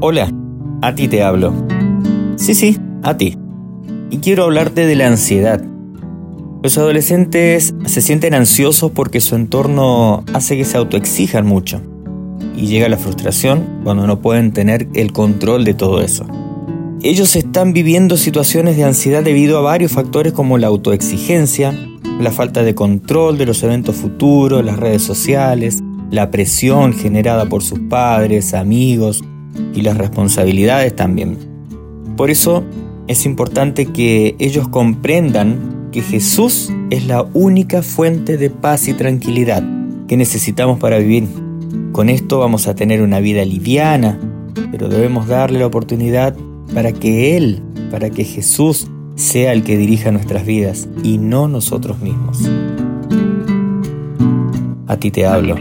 Hola, a ti te hablo. Sí, sí, a ti. Y quiero hablarte de la ansiedad. Los adolescentes se sienten ansiosos porque su entorno hace que se autoexijan mucho. Y llega la frustración cuando no pueden tener el control de todo eso. Ellos están viviendo situaciones de ansiedad debido a varios factores como la autoexigencia, la falta de control de los eventos futuros, las redes sociales, la presión generada por sus padres, amigos, y las responsabilidades también. Por eso es importante que ellos comprendan que Jesús es la única fuente de paz y tranquilidad que necesitamos para vivir. Con esto vamos a tener una vida liviana, pero debemos darle la oportunidad para que Él, para que Jesús sea el que dirija nuestras vidas y no nosotros mismos. A ti te hablo.